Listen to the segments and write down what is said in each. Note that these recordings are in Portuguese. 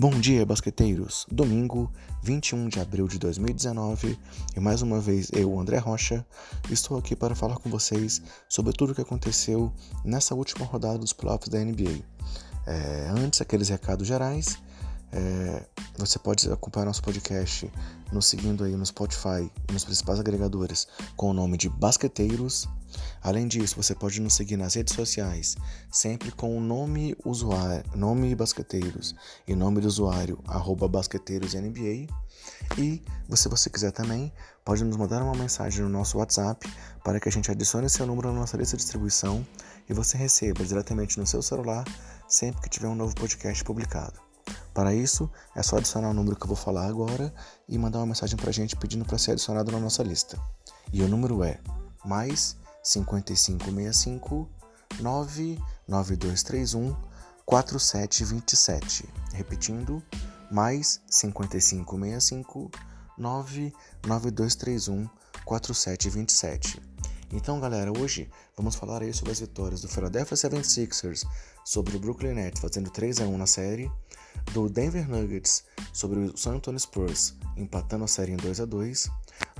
Bom dia, basqueteiros! Domingo, 21 de abril de 2019, e mais uma vez eu, André Rocha, estou aqui para falar com vocês sobre tudo o que aconteceu nessa última rodada dos playoffs da NBA. É, antes, aqueles recados gerais. É, você pode acompanhar nosso podcast nos seguindo aí no Spotify e nos principais agregadores com o nome de Basqueteiros. Além disso, você pode nos seguir nas redes sociais, sempre com o nome usuário, nome Basqueteiros e nome do usuário arroba basqueteirosNBA. E se você quiser também, pode nos mandar uma mensagem no nosso WhatsApp para que a gente adicione seu número na nossa lista de distribuição e você receba diretamente no seu celular sempre que tiver um novo podcast publicado. Para isso, é só adicionar o número que eu vou falar agora e mandar uma mensagem para a gente pedindo para ser adicionado na nossa lista. E o número é mais 5565 99231 4727. Repetindo, mais 5565 99231 4727. Então, galera, hoje vamos falar aí sobre as vitórias do Philadelphia 76ers sobre o Brooklyn Nets fazendo 3 a 1 na série, do Denver Nuggets sobre o San Antonio Spurs empatando a série em 2 a 2,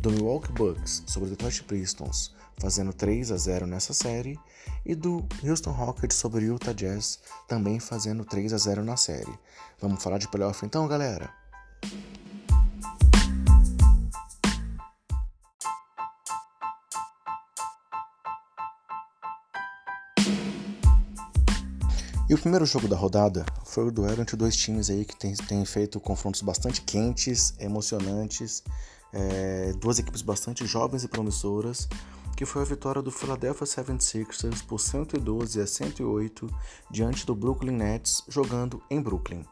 do Milwaukee Bucks sobre o Detroit Pistons fazendo 3 a 0 nessa série e do Houston Rockets sobre o Utah Jazz também fazendo 3 a 0 na série. Vamos falar de playoff então, galera? E o primeiro jogo da rodada foi o duelo entre dois times aí que têm tem feito confrontos bastante quentes, emocionantes, é, duas equipes bastante jovens e promissoras, que foi a vitória do Philadelphia 76ers por 112 a 108 diante do Brooklyn Nets jogando em Brooklyn.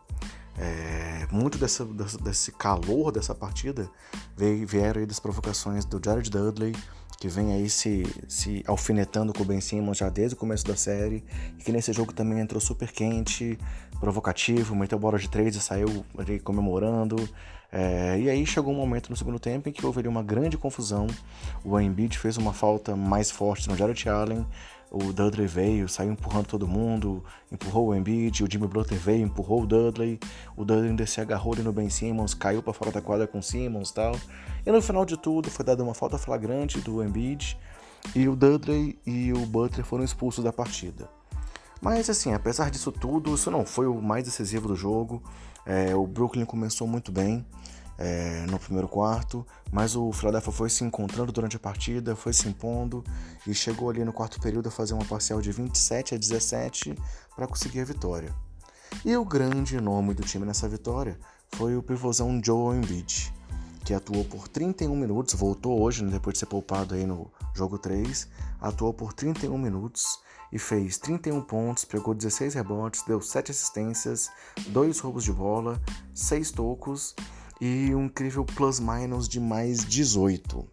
É, muito dessa, desse calor dessa partida veio, vieram aí das provocações do Jared Dudley, que vem aí se, se alfinetando com o Ben Simmons já desde o começo da série, e que nesse jogo também entrou super quente, provocativo, meteu bola de três e saiu ali comemorando. É, e aí chegou um momento no segundo tempo em que houve ali uma grande confusão. O Embiid fez uma falta mais forte no Jared Allen, o Dudley veio, saiu empurrando todo mundo, empurrou o Embiid, o Jimmy Butler veio, empurrou o Dudley, o Dudley ainda se agarrou ali no Ben Simmons, caiu para fora da quadra com o Simmons e tal. E no final de tudo foi dada uma falta flagrante do Embiid e o Dudley e o Butler foram expulsos da partida. Mas assim, apesar disso tudo, isso não foi o mais decisivo do jogo. É, o Brooklyn começou muito bem é, no primeiro quarto, mas o Philadelphia foi se encontrando durante a partida, foi se impondo e chegou ali no quarto período a fazer uma parcial de 27 a 17 para conseguir a vitória. E o grande nome do time nessa vitória foi o pivôzão Joe Embiid, que atuou por 31 minutos, voltou hoje, né, depois de ser poupado aí no jogo 3, atuou por 31 minutos e fez 31 pontos, pegou 16 rebotes, deu 7 assistências, 2 roubos de bola, 6 tocos e um incrível plus-minus de mais 18.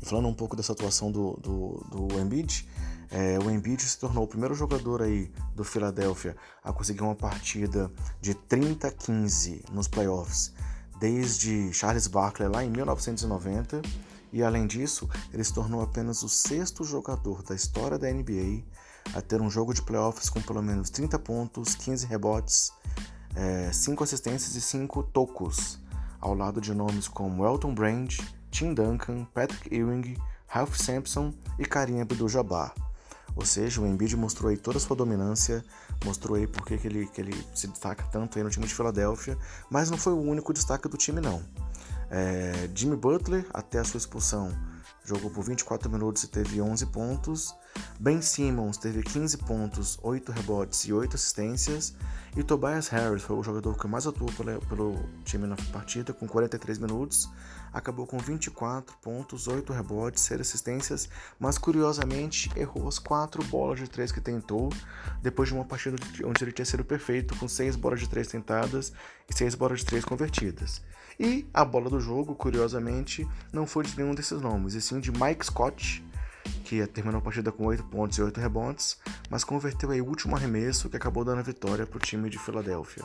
E falando um pouco dessa atuação do, do, do Embiid, é, o Embiid se tornou o primeiro jogador aí do Philadelphia a conseguir uma partida de 30 a 15 nos playoffs desde Charles Barkley lá em 1990 e além disso ele se tornou apenas o sexto jogador da história da NBA a ter um jogo de playoffs com pelo menos 30 pontos, 15 rebotes, é, 5 assistências e 5 tocos ao lado de nomes como Elton Brand, Tim Duncan, Patrick Ewing, Ralph Sampson e Karim Abdul-Jabbar. Ou seja, o Embiid mostrou aí toda a sua dominância, mostrou aí porque que ele, que ele se destaca tanto aí no time de Filadélfia, mas não foi o único destaque do time não. É, Jimmy Butler, até a sua expulsão, jogou por 24 minutos e teve 11 pontos. Ben Simmons teve 15 pontos, 8 rebotes e 8 assistências. E Tobias Harris foi o jogador que mais atuou pelo, pelo time na partida, com 43 minutos. Acabou com 24 pontos, 8 rebotes, 6 assistências, mas curiosamente errou as 4 bolas de 3 que tentou, depois de uma partida onde ele tinha sido perfeito, com 6 bolas de 3 tentadas e 6 bolas de 3 convertidas. E a bola do jogo, curiosamente, não foi de nenhum desses nomes, e sim de Mike Scott, que terminou a partida com 8 pontos e 8 rebotes, mas converteu aí o último arremesso que acabou dando a vitória para o time de Filadélfia.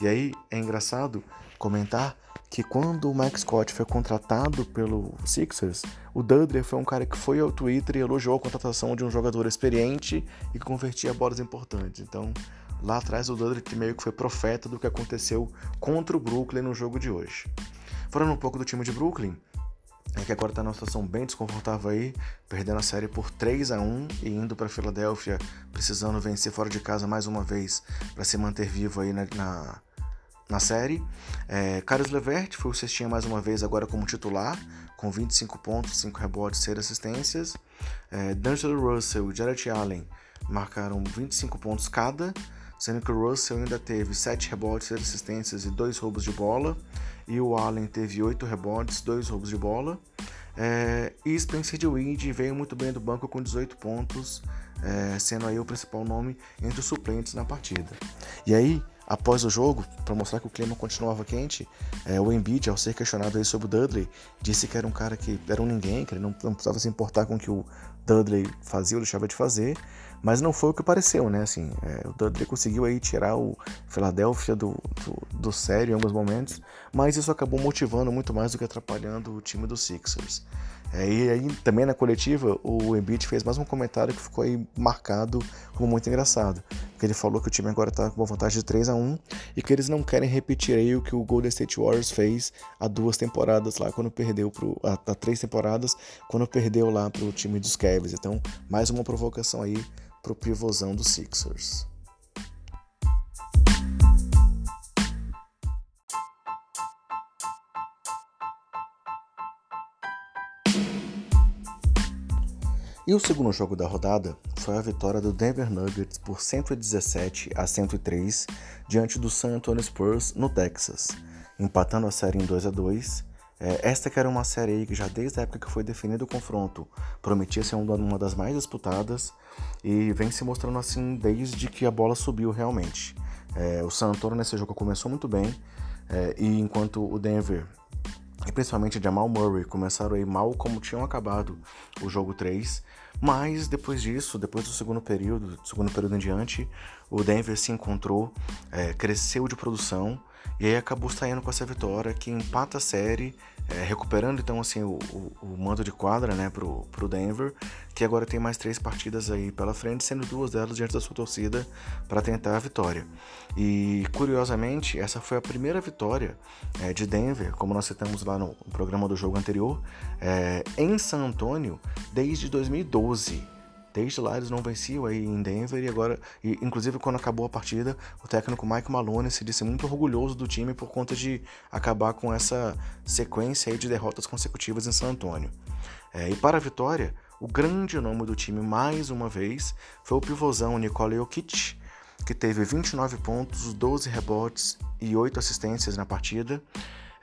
E aí é engraçado comentar que quando o Mike Scott foi contratado pelo Sixers, o Dudley foi um cara que foi ao Twitter e elogiou a contratação de um jogador experiente e que convertia bolas importantes. Então, lá atrás o Dudley meio que foi profeta do que aconteceu contra o Brooklyn no jogo de hoje. Falando um pouco do time de Brooklyn, é que agora está numa situação bem desconfortável aí, perdendo a série por 3 a 1 e indo para Filadélfia, precisando vencer fora de casa mais uma vez para se manter vivo aí na, na, na série. É, Carlos Levert foi o cestinha mais uma vez agora como titular, com 25 pontos, 5 rebotes, 6 assistências. É, D'Angelo Russell e Jared Allen marcaram 25 pontos cada, sendo que o Russell ainda teve 7 rebotes, 6 assistências e 2 roubos de bola, e o Allen teve 8 rebotes, 2 roubos de bola. É, e Spencer DeWitt veio muito bem do banco com 18 pontos, é, sendo aí o principal nome entre os suplentes na partida. E aí, após o jogo, para mostrar que o clima continuava quente, é, o Embiid, ao ser questionado aí sobre o Dudley, disse que era um cara que era um ninguém, que ele não, não precisava se importar com o que o Dudley fazia ou deixava de fazer, mas não foi o que pareceu, né? Assim, é, o Dudley conseguiu aí tirar o Philadelphia do, do, do sério em alguns momentos, mas isso acabou motivando muito mais do que atrapalhando o time dos Sixers. É, e aí também na coletiva o Embiid fez mais um comentário que ficou aí marcado como muito engraçado. Porque ele falou que o time agora está com uma vantagem de 3 a 1 e que eles não querem repetir aí o que o Golden State Warriors fez há duas temporadas lá quando perdeu pro há, há três temporadas quando perdeu lá pro time dos Cavs. Então, mais uma provocação aí pro pivôzão dos Sixers. E o segundo jogo da rodada foi a vitória do Denver Nuggets por 117 a 103 diante do San Antonio Spurs no Texas, empatando a série em 2 a 2. É, esta que era uma série aí que já desde a época que foi definido o confronto prometia ser uma das mais disputadas e vem se mostrando assim desde que a bola subiu realmente. É, o San Antonio nesse jogo começou muito bem é, e enquanto o Denver e principalmente Jamal Murray começaram aí mal como tinham acabado o jogo 3, mas depois disso, depois do segundo período, do segundo período em diante, o Denver se encontrou, é, cresceu de produção e aí acabou saindo com essa vitória que empata a série é, recuperando então assim o, o, o, mando de quadra né, pro, pro Denver, que agora tem mais três partidas aí pela frente, sendo duas delas diante da sua torcida para tentar a vitória. E curiosamente, essa foi a primeira vitória é, de Denver, como nós citamos lá no programa do jogo anterior, é, em San Antônio desde 2012. Desde lá eles não venciam aí em Denver e agora, e, inclusive quando acabou a partida, o técnico Mike Maloney se disse muito orgulhoso do time por conta de acabar com essa sequência aí de derrotas consecutivas em San Antonio. É, e para a vitória, o grande nome do time mais uma vez foi o pivôzão Nikola Jokic, que teve 29 pontos, 12 rebotes e 8 assistências na partida.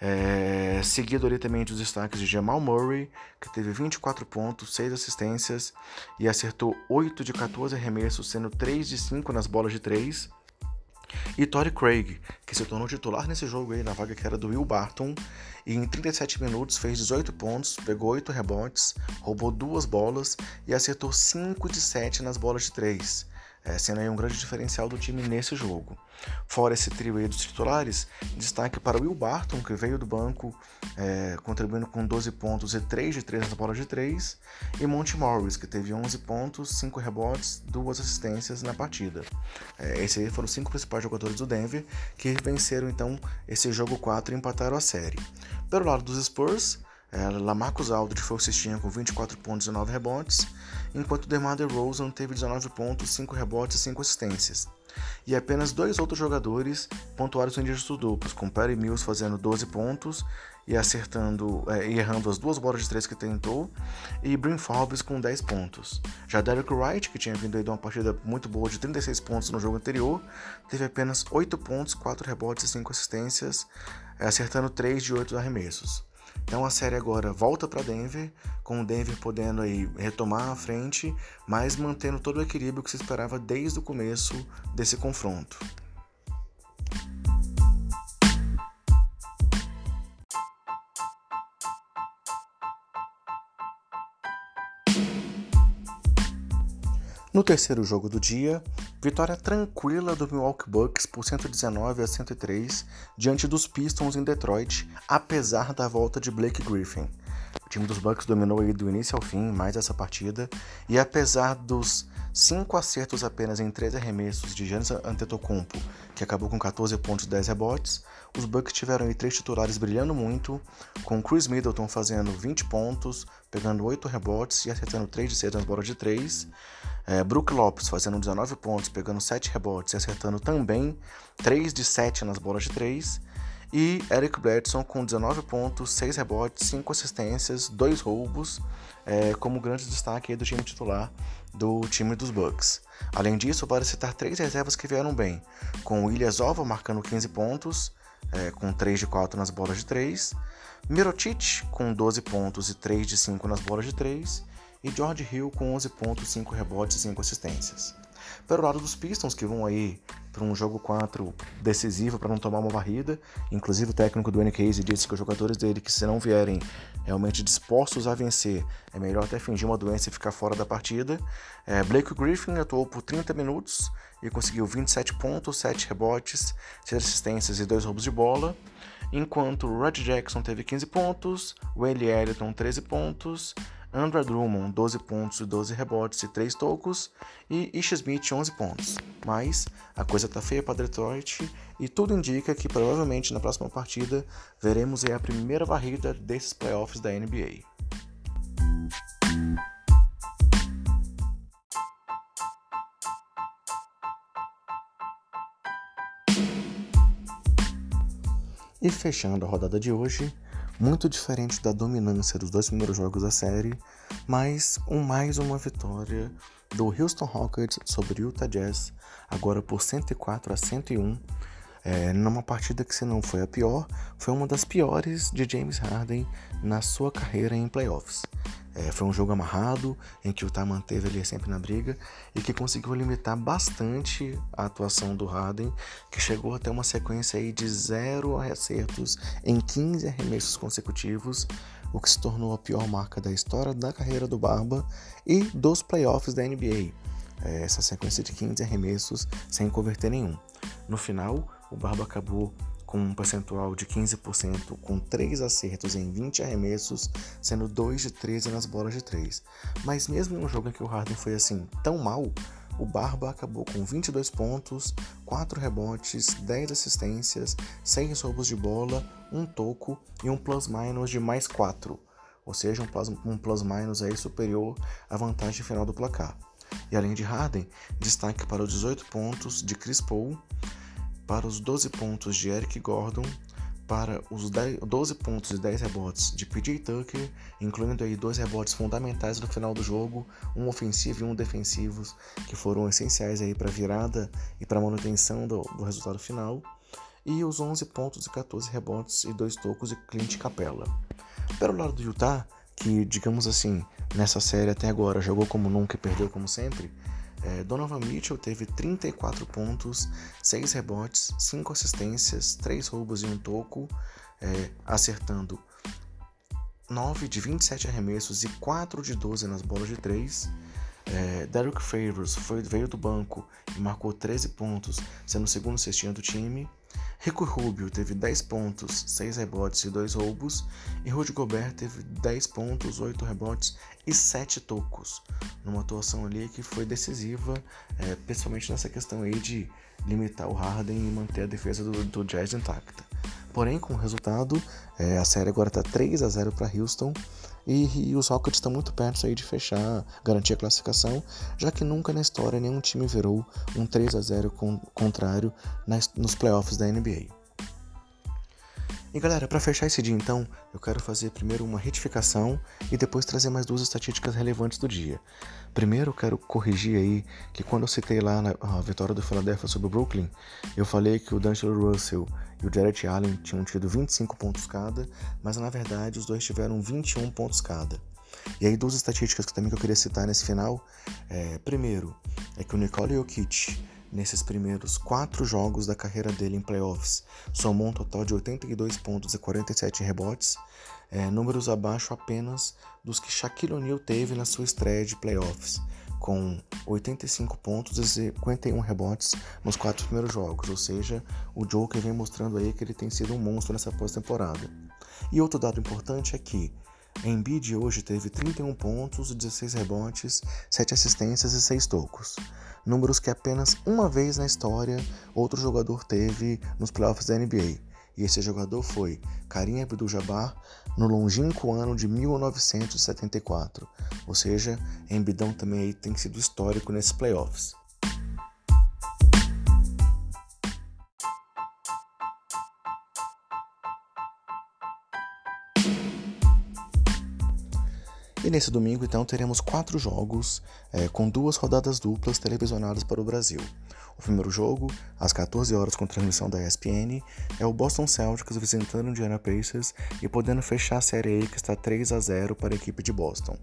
É, seguido ali também dos destaques de Jamal Murray, que teve 24 pontos, 6 assistências e acertou 8 de 14 arremessos, sendo 3 de 5 nas bolas de 3. E Torrey Craig, que se tornou titular nesse jogo aí, na vaga que era do Will Barton, e em 37 minutos fez 18 pontos, pegou 8 rebotes, roubou duas bolas e acertou 5 de 7 nas bolas de 3 é, sendo aí um grande diferencial do time nesse jogo. Fora esse trio aí dos titulares, destaque para Will Barton, que veio do banco, é, contribuindo com 12 pontos e 3 de 3 nas bolas de 3, e Monty Morris, que teve 11 pontos, 5 rebotes, 2 assistências na partida. É, esses aí foram os 5 principais jogadores do Denver, que venceram então esse jogo 4 e empataram a série. Pelo lado dos Spurs, é, Lamarcus Aldridge foi o com 24 pontos e 9 rebotes, enquanto DeMar DeRozan teve 19 pontos, 5 rebotes e 5 assistências. E apenas dois outros jogadores pontuaram em dígitos duplos, com Perry Mills fazendo 12 pontos e acertando é, e errando as duas bolas de três que tentou, e Brin Forbes com 10 pontos. Já Derek Wright, que tinha vindo aí de uma partida muito boa de 36 pontos no jogo anterior, teve apenas 8 pontos, 4 rebotes e 5 assistências, é, acertando 3 de 8 arremessos. Então a série agora volta para Denver, com o Denver podendo aí retomar a frente, mas mantendo todo o equilíbrio que se esperava desde o começo desse confronto. No terceiro jogo do dia, vitória tranquila do Milwaukee Bucks por 119 a 103 diante dos Pistons em Detroit, apesar da volta de Blake Griffin. O time dos Bucks dominou aí do início ao fim mais essa partida e apesar dos 5 acertos apenas em 13 arremessos de Giannis Antetokounmpo, que acabou com 14 pontos e 10 rebotes. Os Bucks tiveram três titulares brilhando muito, com Chris Middleton fazendo 20 pontos, pegando 8 rebotes e acertando 3 de 6 nas bolas de 3. É, Brook Lopes fazendo 19 pontos, pegando 7 rebotes e acertando também 3 de 7 nas bolas de 3. E Eric Bledson com 19 pontos, 6 rebotes, 5 assistências, 2 roubos, é, como grande destaque do time titular do time dos Bucks. Além disso, vale citar três reservas que vieram bem, com o Ilyasova marcando 15 pontos, é, com 3 de 4 nas bolas de 3, Mirotic com 12 pontos e 3 de 5 nas bolas de 3, e George Hill com 11 pontos, 5 rebotes e 5 assistências. Pelo lado dos Pistons, que vão aí para um jogo 4 decisivo para não tomar uma varrida. Inclusive o técnico do NKZ disse que os jogadores dele que se não vierem realmente dispostos a vencer, é melhor até fingir uma doença e ficar fora da partida. É, Blake Griffin atuou por 30 minutos e conseguiu 27 pontos, 7 rebotes, 6 assistências e 2 roubos de bola. Enquanto Rod Jackson teve 15 pontos, Wayne Ellington 13 pontos, Andrew Drummond 12 pontos e 12 rebotes e 3 tocos e Ish Smith 11 pontos. Mas a coisa tá feia para Detroit e tudo indica que provavelmente na próxima partida veremos a primeira varrida desses playoffs da NBA. E fechando a rodada de hoje, muito diferente da dominância dos dois primeiros jogos da série, mas um mais uma vitória do Houston Rockets sobre o Utah Jazz, agora por 104 a 101, é, numa partida que se não foi a pior, foi uma das piores de James Harden na sua carreira em playoffs. É, foi um jogo amarrado, em que o Utah manteve ali sempre na briga e que conseguiu limitar bastante a atuação do Harden, que chegou até uma sequência aí de zero acertos em 15 arremessos consecutivos, o que se tornou a pior marca da história da carreira do Barba e dos playoffs da NBA. É, essa sequência de 15 arremessos sem converter nenhum. No final, o Barba acabou com um percentual de 15%, com 3 acertos em 20 arremessos, sendo 2 de 13 nas bolas de 3. Mas mesmo em um jogo em que o Harden foi assim tão mal, o Barba acabou com 22 pontos, 4 rebotes, 10 assistências, 6 roubos de bola, um toco e um plus-minus de mais 4, ou seja, um plus-minus um plus superior à vantagem final do placar. E além de Harden, destaque para os 18 pontos de Chris Paul, para os 12 pontos de Eric Gordon, para os 10, 12 pontos e 10 rebotes de PJ Tucker, incluindo aí dois rebotes fundamentais no final do jogo, um ofensivo e um defensivo, que foram essenciais aí para a virada e para a manutenção do, do, resultado final, e os 11 pontos e 14 rebotes e dois tocos de Clint Capella. Pelo lado do Utah, que digamos assim, nessa série até agora jogou como nunca e perdeu como sempre, é, Donovan Mitchell teve 34 pontos, 6 rebotes, 5 assistências, 3 roubos e um toco, é, acertando 9 de 27 arremessos e 4 de 12 nas bolas de 3. É, Derek Favors foi, veio do banco e marcou 13 pontos, sendo o segundo cestinha do time. Rico Rubio teve 10 pontos, 6 rebotes e 2 roubos, e Rudy Gobert teve 10 pontos, 8 rebotes e 7 tocos, numa atuação ali que foi decisiva, é, principalmente nessa questão aí de limitar o Harden e manter a defesa do, do Jazz intacta. Porém, com o resultado, é, a série agora está 3 a 0 para Houston e, e, os Rockets estão muito perto aí de fechar, garantir a classificação, já que nunca na história nenhum time virou um 3 a 0 com, contrário nas, nos playoffs da NBA. E galera, para fechar esse dia então, eu quero fazer primeiro uma retificação e depois trazer mais duas estatísticas relevantes do dia. Primeiro, eu quero corrigir aí que quando eu citei lá na a vitória do Philadelphia sobre o Brooklyn, eu falei que o D'Angelo Russell e o Jarrett Allen tinham tido 25 pontos cada, mas na verdade os dois tiveram 21 pontos cada. E aí duas estatísticas que também que eu queria citar nesse final, é, primeiro, é que o Nikola Jokic nesses primeiros quatro jogos da carreira dele em playoffs. Somou um total de 82 pontos e 47 rebotes, é, números abaixo apenas dos que Shaquille O'Neal teve na sua estreia de playoffs, com 85 pontos e 51 rebotes nos quatro primeiros jogos, ou seja, o Joker vem mostrando aí que ele tem sido um monstro nessa pós-temporada. E outro dado importante é que Embiid hoje teve 31 pontos, 16 rebotes, 7 assistências e 6 tocos. Números que apenas uma vez na história outro jogador teve nos playoffs da NBA. E esse jogador foi Karim Abdul-Jabbar no longínquo ano de 1974. Ou seja, Embidão também tem sido histórico nesses playoffs. E nesse domingo, então, teremos quatro jogos é, com duas rodadas duplas televisionadas para o Brasil. O primeiro jogo, às 14 horas com transmissão da ESPN, é o Boston Celtics visitando o Indiana Pacers e podendo fechar a série aí que está 3 a 0 para a equipe de Boston.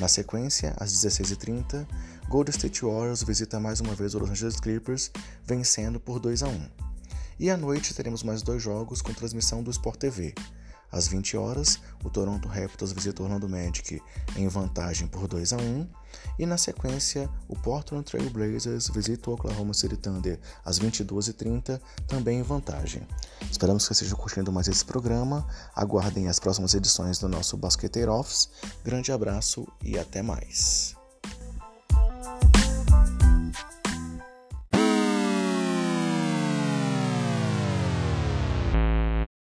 Na sequência, às 16h30, Golden State Warriors visita mais uma vez o Los Angeles Clippers, vencendo por 2 a 1. E à noite teremos mais dois jogos com transmissão do Sport TV. Às 20 horas, o Toronto Raptors visita o Orlando Magic em vantagem por 2 a 1 e na sequência, o Portland Trail Blazers visita o Oklahoma City Thunder às 22h30, também em vantagem. Esperamos que vocês estejam curtindo mais esse programa. Aguardem as próximas edições do nosso Basqueteiro Office. Grande abraço e até mais.